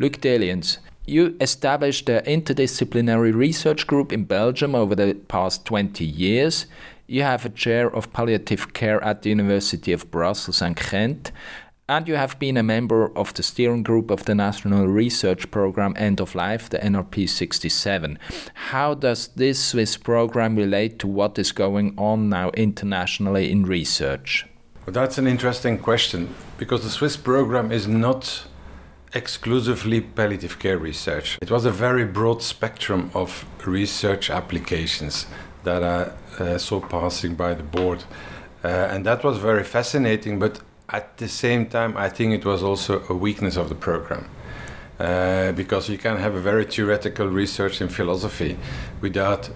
Luc Deliens, you established the interdisciplinary research group in Belgium over the past 20 years. You have a chair of palliative care at the University of Brussels and Ghent, and you have been a member of the steering group of the National Research Program End of Life, the NRP 67. How does this Swiss program relate to what is going on now internationally in research? Well, that's an interesting question because the Swiss program is not exclusively palliative care research. It was a very broad spectrum of research applications that I uh, saw passing by the board. Uh, and that was very fascinating, but at the same time, I think it was also a weakness of the program. Uh, because you can have a very theoretical research in philosophy without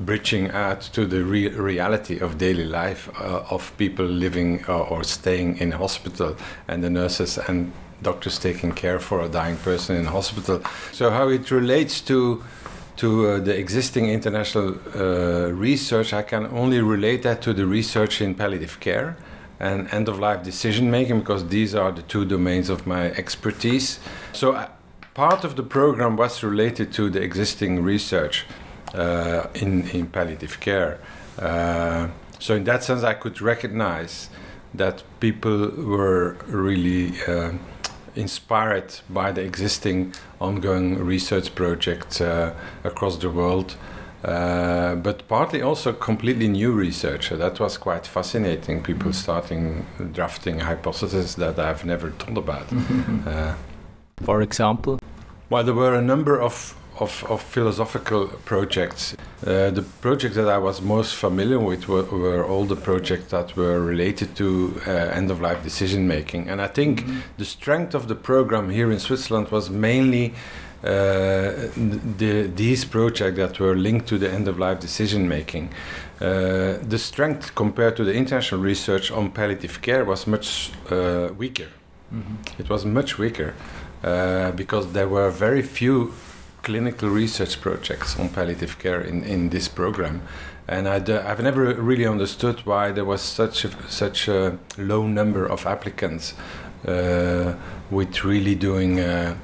bridging out to the re- reality of daily life uh, of people living uh, or staying in hospital and the nurses and doctors taking care for a dying person in hospital. So how it relates to to uh, the existing international uh, research, I can only relate that to the research in palliative care and end of life decision making because these are the two domains of my expertise. So uh, part of the program was related to the existing research uh, in in palliative care. Uh, so in that sense, I could recognize that people were really uh, inspired by the existing ongoing research projects uh, across the world. Uh, but partly also completely new research. So that was quite fascinating. People starting drafting hypotheses that I've never thought about. uh, For example? Well, there were a number of of, of philosophical projects. Uh, the projects that I was most familiar with were, were all the projects that were related to uh, end of life decision making. And I think mm-hmm. the strength of the program here in Switzerland was mainly the, these projects that were linked to the end of life decision making. Uh, the strength compared to the international research on palliative care was much uh, weaker. Mm-hmm. It was much weaker uh, because there were very few clinical research projects on palliative care in, in this program. And i have never really understood why there was such a, such a low number of applicants uh, with really doing uh,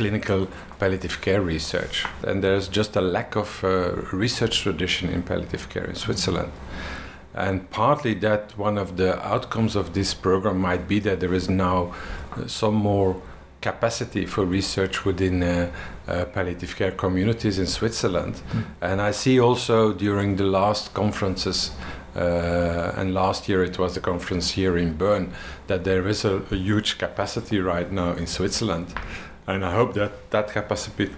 clinical palliative care research. And there's just a lack of uh, research tradition in palliative care in Switzerland. And partly that one of the outcomes of this program might be that there is now uh, some more capacity for research within uh, uh, palliative care communities in Switzerland. Mm. And I see also during the last conferences, uh, and last year it was the conference here in Bern, that there is a, a huge capacity right now in Switzerland. And I hope that that capacity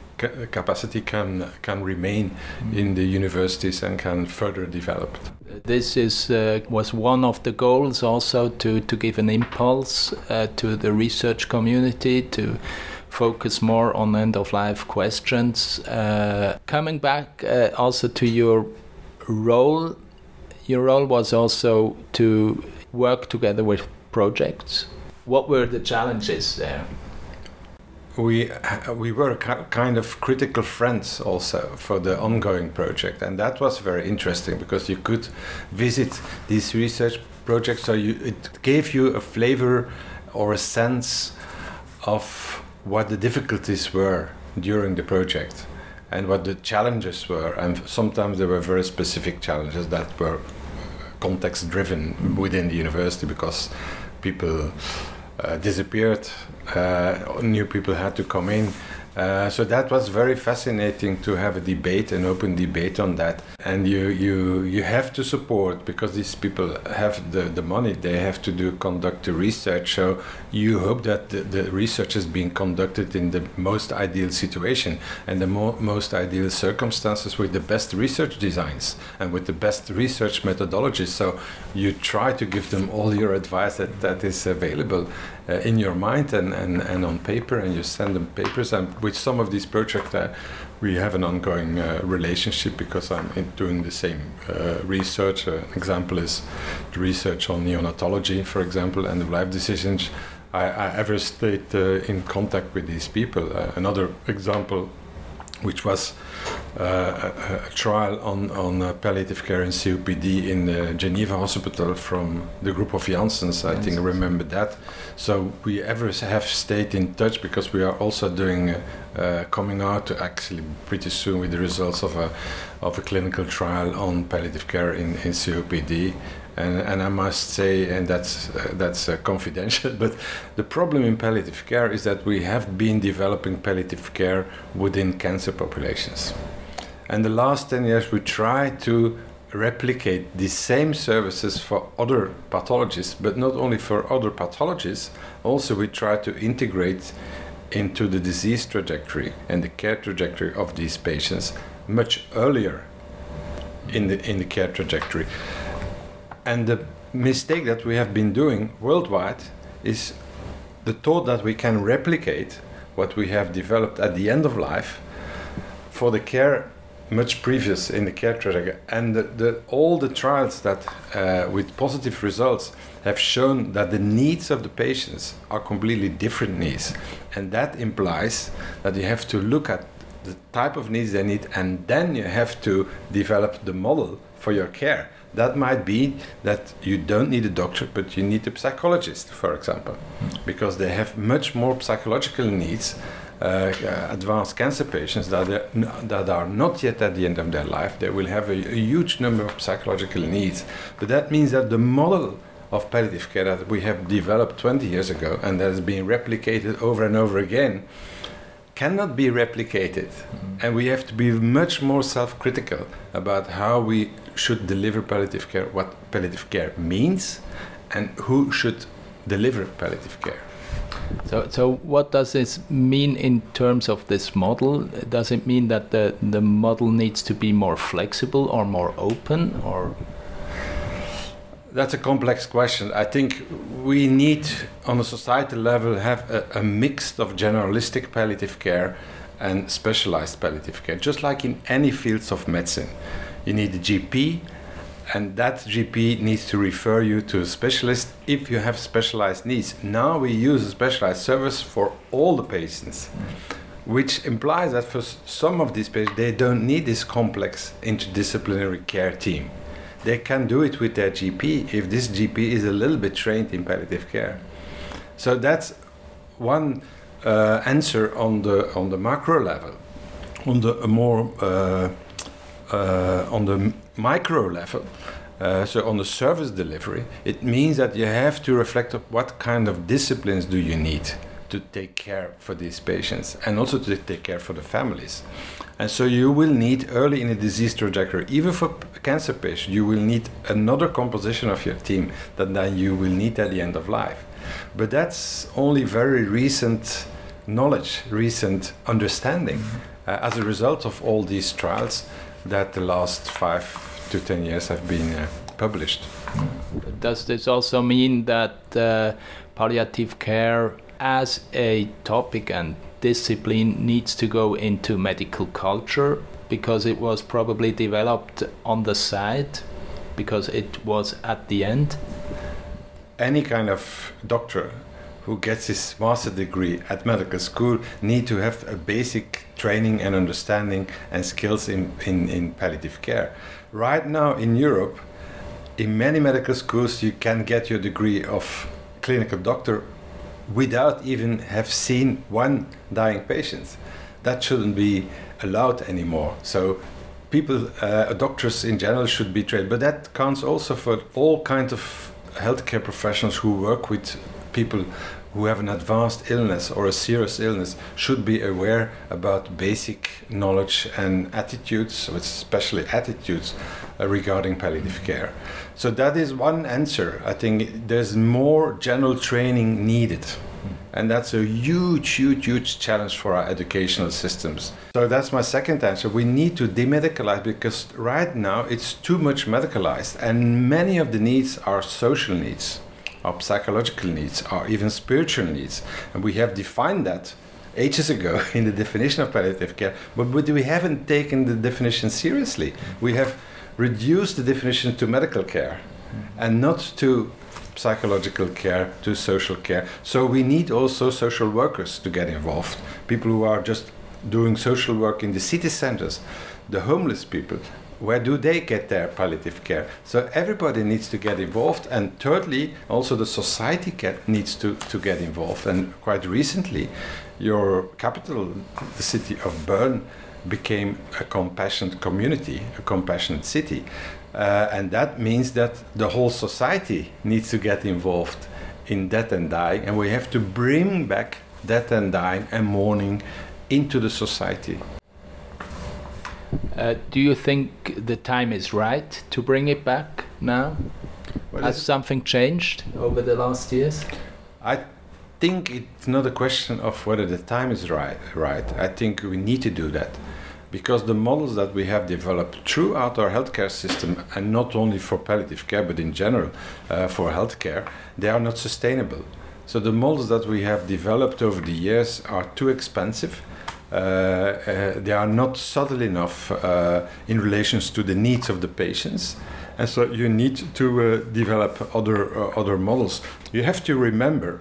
capacity can can remain mm. in the universities and can further develop. This is uh, was one of the goals also to to give an impulse uh, to the research community to focus more on end of life questions. Uh, coming back uh, also to your role, your role was also to work together with projects. What were the challenges there? We we were kind of critical friends also for the ongoing project, and that was very interesting because you could visit these research projects. So you, it gave you a flavor or a sense of what the difficulties were during the project and what the challenges were. And sometimes there were very specific challenges that were context driven within the university because people disappeared. Uh, new people had to come in. Uh, so that was very fascinating to have a debate, an open debate on that. And you, you, you have to support because these people have the, the money, they have to do conduct the research. So you hope that the, the research is being conducted in the most ideal situation and the mo- most ideal circumstances with the best research designs and with the best research methodologies. So you try to give them all your advice that, that is available uh, in your mind and, and, and on paper, and you send them papers. And with some of these projects, uh, we have an ongoing uh, relationship because I'm doing the same uh, research. Uh, an example is the research on neonatology, for example, and the life decisions. I, I ever stayed uh, in contact with these people. another example, which was uh, a, a, trial on, on uh, palliative care and COPD in the Geneva Hospital from the group of Janssens. I think I remember that. So we ever have stayed in touch because we are also doing uh, coming out actually pretty soon with the results of a of a clinical trial on palliative care in, in COPD. And, and I must say, and that's uh, that's uh, confidential, but the problem in palliative care is that we have been developing palliative care within cancer populations. And the last 10 years, we try to replicate the same services for other pathologies, but not only for other pathologies, also we try to integrate into the disease trajectory and the care trajectory of these patients much earlier in the, in the care trajectory. And the mistake that we have been doing worldwide is the thought that we can replicate what we have developed at the end of life for the care much previous in the care trajectory. And the, the, all the trials that, uh, with positive results, have shown that the needs of the patients are completely different needs. And that implies that you have to look at the type of needs they need, and then you have to develop the model for your care. That might be that you don't need a doctor, but you need a psychologist, for example, because they have much more psychological needs. Uh, advanced cancer patients that are, that are not yet at the end of their life, they will have a, a huge number of psychological needs. But that means that the model of palliative care that we have developed 20 years ago and that has been replicated over and over again cannot be replicated. Mm-hmm. And we have to be much more self critical about how we should deliver palliative care, what palliative care means, and who should deliver palliative care. So, so what does this mean in terms of this model? Does it mean that the, the model needs to be more flexible or more open or that's a complex question. I think we need, on a societal level, have a, a mix of generalistic palliative care and specialized palliative care, just like in any fields of medicine. You need a GP, and that GP needs to refer you to a specialist if you have specialized needs. Now we use a specialized service for all the patients, which implies that for some of these patients, they don't need this complex interdisciplinary care team they can do it with their GP if this GP is a little bit trained in palliative care. So that's one uh, answer on the on the macro level. On the more uh, uh, on the micro level, uh, so on the service delivery, it means that you have to reflect on what kind of disciplines do you need to take care for these patients and also to take care for the families. And so you will need early in the disease trajectory, even for cancer patients, you will need another composition of your team that then you will need at the end of life. But that's only very recent knowledge, recent understanding mm-hmm. uh, as a result of all these trials that the last five to ten years have been uh, published. Does this also mean that uh, palliative care as a topic and discipline needs to go into medical culture because it was probably developed on the side because it was at the end? Any kind of doctor who gets his master degree at medical school need to have a basic training and understanding and skills in, in, in palliative care. Right now in Europe, in many medical schools, you can get your degree of clinical doctor without even have seen one dying patient. That shouldn't be allowed anymore. So people, uh, doctors in general, should be trained. But that counts also for all kinds of healthcare professionals who work with people who have an advanced illness or a serious illness should be aware about basic knowledge and attitudes, especially attitudes uh, regarding palliative care. So that is one answer. I think there's more general training needed. And that's a huge, huge, huge challenge for our educational systems. So that's my second answer. We need to demedicalize because right now it's too much medicalized, and many of the needs are social needs, are psychological needs, are even spiritual needs. And we have defined that ages ago in the definition of palliative care, but, but we haven't taken the definition seriously. We have reduced the definition to medical care and not to psychological care to social care. So we need also social workers to get involved, people who are just doing social work in the city centers. the homeless people, where do they get their palliative care? So everybody needs to get involved. And thirdly, also the society get, needs to, to get involved. And quite recently, your capital, the city of Bern, became a compassionate community, a compassionate city. Uh, and that means that the whole society needs to get involved in death and dying. And we have to bring back death and dying and mourning into the society. Uh, do you think the time is right to bring it back now? Well, Has something changed over the last years? I think it's not a question of whether the time is right. Right. I think we need to do that because the models that we have developed throughout our healthcare system, and not only for palliative care but in general uh, for healthcare, they are not sustainable. So the models that we have developed over the years are too expensive Uh, uh, they are not subtle enough uh, in relations to the needs of the patients. And so you need to uh, develop other, other models. You have to remember,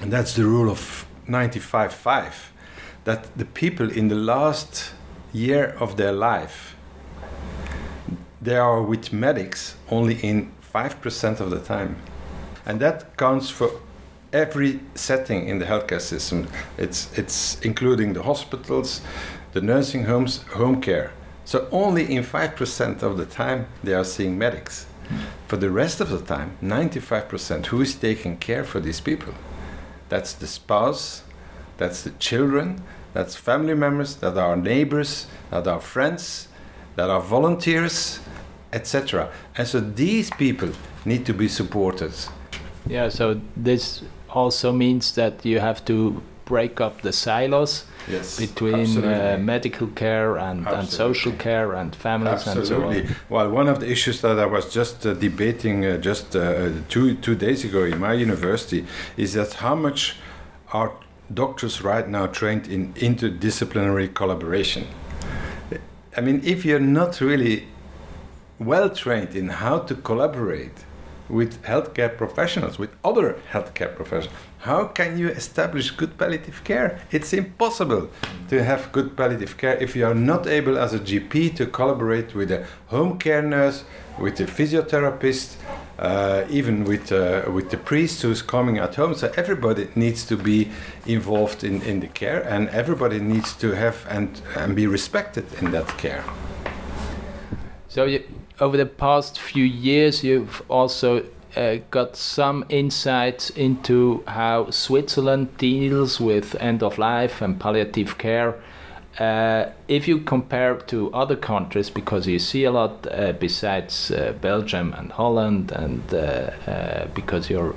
and that's the rule of 95.5, that the people in the last year of their life, they are with medics only in 5% of the time. And that counts for every setting in the healthcare system. It's, it's including the hospitals, the nursing homes, home care. So only in 5% of the time they are seeing medics. For the rest of the time, 95%, who is taking care for these people? That's the spouse, that's the children, that's family members, that are neighbors, that are friends, that are volunteers, etc. And so these people need to be supported. Yeah, so this also means that you have to break up the silos yes, between uh, medical care and, and, social care and families absolutely. and so on. Well, one of the issues that I was just uh, debating uh, just uh, two two days ago in my university is that how much are doctors right now trained in interdisciplinary collaboration. I mean, if you're not really well trained in how to collaborate with healthcare professionals, with other healthcare professionals. How can you establish good palliative care? It's impossible to have good palliative care if you are not able, as a GP, to collaborate with a home care nurse, with a physiotherapist, uh, even with uh, with the priest who's coming at home. So everybody needs to be involved in, in the care, and everybody needs to have and and be respected in that care. So you, over the past few years, you've also uh, got some insights into how Switzerland deals with end of life and palliative care. Uh, if you compare to other countries, because you see a lot uh, besides uh, Belgium and Holland, and uh, uh, because you're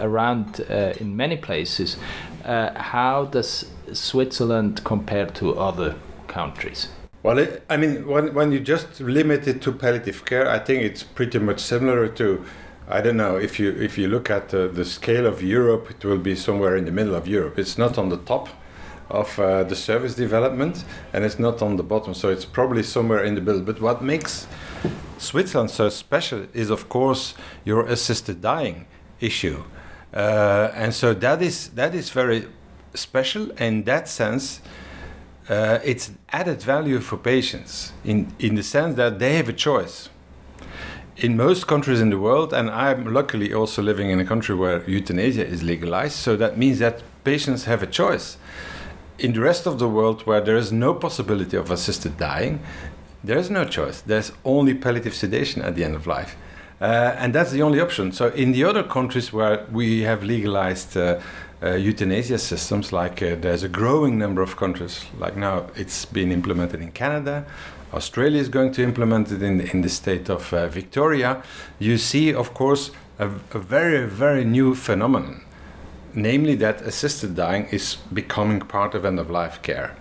around in many places, how does Switzerland compare to other countries? Well, it, I mean, when, when you just limit it to palliative care, I think it's pretty much similar to, I don't know, if you if you look at the, the scale of Europe, it will be somewhere in the middle of Europe. It's not on the top of uh, the service development, and it's not on the bottom, so it's probably somewhere in the middle. But what makes Switzerland so special is, of course, your assisted dying issue, uh, and so that is that is very special in that sense uh, it's added value for patients in, in the sense that they have a choice. In most countries in the world, and I'm luckily also living in a country where euthanasia is legalized, so that means that patients have a choice. In the rest of the world, where there is no possibility of assisted dying, there is no choice. There's only palliative sedation at the end of life. Uh, and that's the only option. So, in the other countries where we have legalized uh, euthanasia systems, like uh, there's a growing number of countries, like now it's been implemented in Canada, Australia is going to implement it in, in the state of uh, Victoria, you see, of course, a, a very, very new phenomenon namely that assisted dying is becoming part of end of life care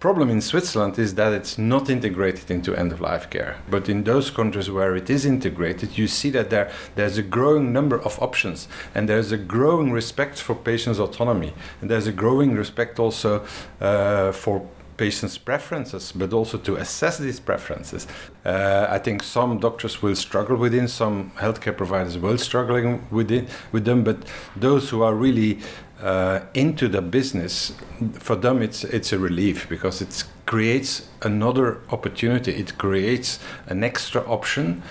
problem in Switzerland is that it's not integrated into end of life care. But in those countries where it is integrated, you see that there, there's a growing number of options and there's a growing respect for patients' autonomy. And there's a growing respect also uh, for patients' preferences, but also to assess these preferences. Uh, I think some doctors will struggle with it, some healthcare providers will struggle with it, with them, but those who are really uh, into the business, for them it's it's a relief because it creates another opportunity. It creates an extra option,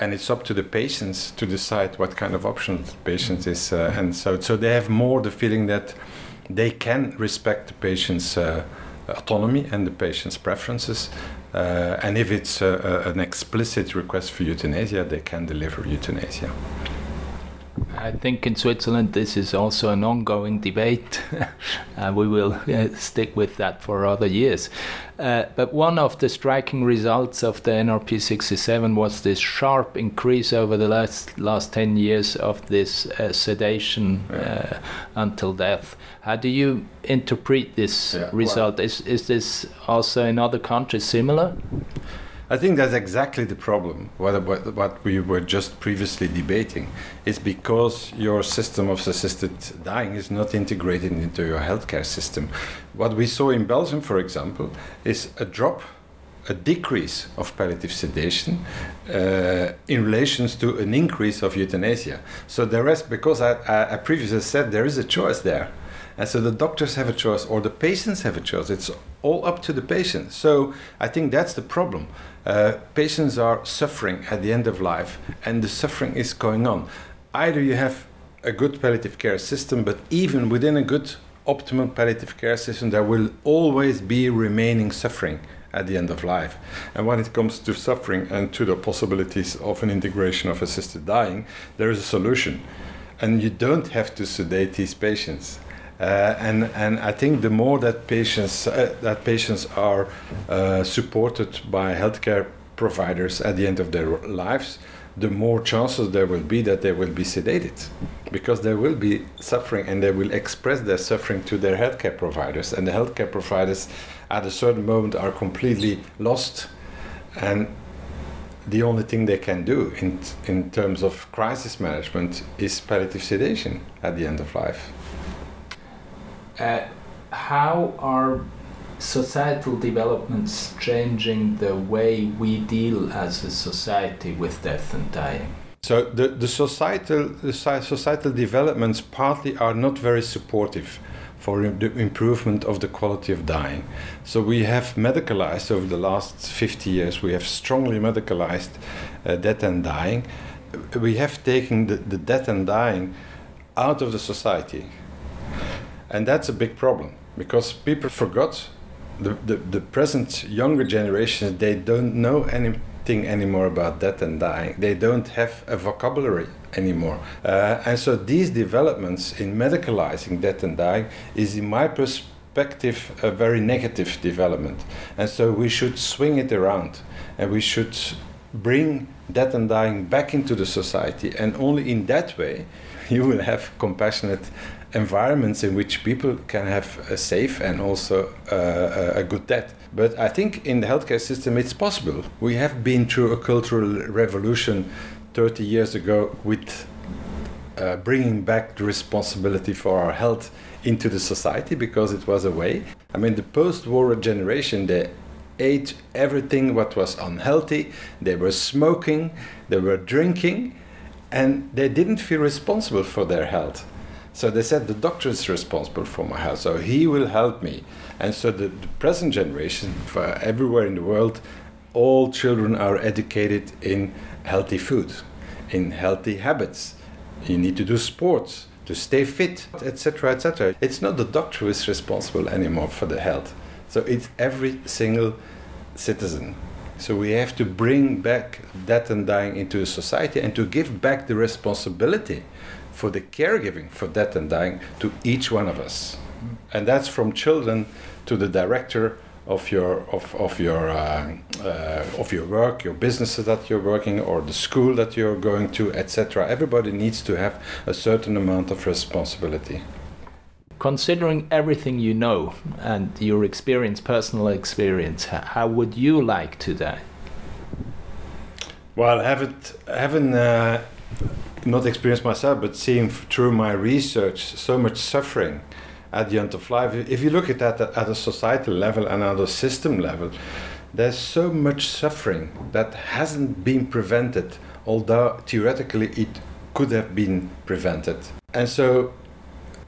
and it's up to the patients to decide what kind of option the patient is. Uh, and so, so they have more the feeling that they can respect the patient's uh, autonomy and the patient's preferences. Uh, and if it's an explicit request for euthanasia, they can deliver euthanasia. I think in Switzerland this is also an ongoing debate. uh, we will uh, stick with that for other years. Uh, but one of the striking results of the NRP 67 was this sharp increase over the last last 10 years of this uh, sedation uh, until death. How do you interpret this yeah, result? Well, is, is this also in other countries similar? I think that's exactly the problem. What, what, what we were just previously debating is because your system of assisted dying is not integrated into your healthcare system. What we saw in Belgium, for example, is a drop a decrease of palliative sedation uh, in relation to an increase of euthanasia. So there is, because I, I, I previously said there is a choice there. And so the doctors have a choice or the patients have a choice. It's all up to the patient. So I think that's the problem. Uh, patients are suffering at the end of life, and the suffering is going on. Either you have a good palliative care system, but even within a good optimal palliative care system, there will always be remaining suffering at the end of life. And when it comes to suffering and to the possibilities of an integration of assisted dying, there is a solution. And you don't have to sedate these patients. Uh, and and I think the more that patients uh, that patients are uh, supported by healthcare providers at the end of their lives, the more chances there will be that they will be sedated, because they will be suffering and they will express their suffering to their healthcare providers, and the healthcare providers at a certain moment are completely lost, and the only thing they can do in in terms of crisis management is palliative sedation at the end of life. Uh, how are societal developments changing the way we deal as a society with death and dying? So the, the societal the societal developments partly are not very supportive for the improvement of the quality of dying. So we have medicalized over the last 50 years. We have strongly medicalized uh, death and dying. We have taken the, the death and dying out of the society and that's a big problem because people forgot the, the, the present younger generation, they don't know anything anymore about death and dying. They don't have a vocabulary anymore. Uh, and so these developments in medicalizing death and dying is, in my perspective, a very negative development. And so we should swing it around and we should bring death and dying back into the society. And only in that way you will have compassionate environments in which people can have a safe and also uh, a good death. But I think in the healthcare system it's possible. We have been through a cultural revolution 30 years ago with uh, bringing back the responsibility for our health into the society because it was a way. I mean, the post war generation, they ate everything what was unhealthy, they were smoking, they were drinking, and they didn't feel responsible for their health. So they said the doctor is responsible for my health, so he will help me. And so the, the present generation, everywhere in the world, all children are educated in healthy food, in healthy habits. You need to do sports to stay fit, etc., etc. It's not the doctor who is responsible anymore for the health. So it's every single citizen. So we have to bring back death and dying into society and to give back the responsibility for the caregiving for death and dying to each one of us. And that's from children to the director of your of, of your uh, uh, of your work, your businesses that you're working, or the school that you're going to, etc. Everybody needs to have a certain amount of responsibility. Considering everything you know and your experience, personal experience, how would you like to die? Well, have it, having uh, not experienced myself, but seeing through my research so much suffering at the end of life. If you look at that at a societal level and at a system level, there's so much suffering that hasn't been prevented, although theoretically it could have been prevented. And so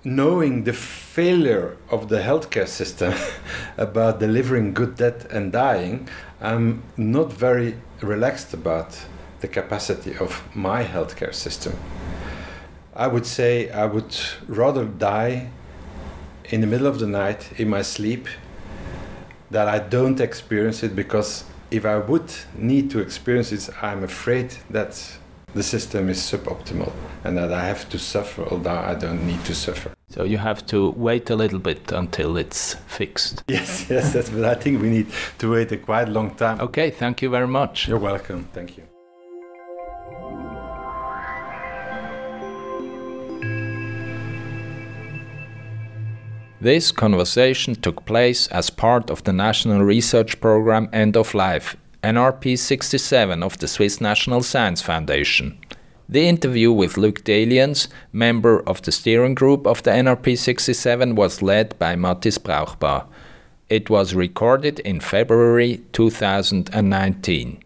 knowing the failure of the healthcare system about delivering good death and dying, I'm not very relaxed about the capacity of my healthcare system. I would say I would rather die in the middle of the night in my sleep that I don't experience it because if I would need to experience it, I'm afraid that the system is suboptimal and that I have to suffer, although I don't need to suffer. So you have to wait a little bit until it's fixed. Yes, yes, that's, but I think we need to wait a quite long time. Okay, thank you very much. You're welcome. Thank you. This conversation took place as part of the National Research Program End of Life, NRP 67 of the Swiss National Science Foundation. The interview with Luc Deliens, member of the steering group of the NRP 67, was led by Mathis Brauchbar. It was recorded in February 2019.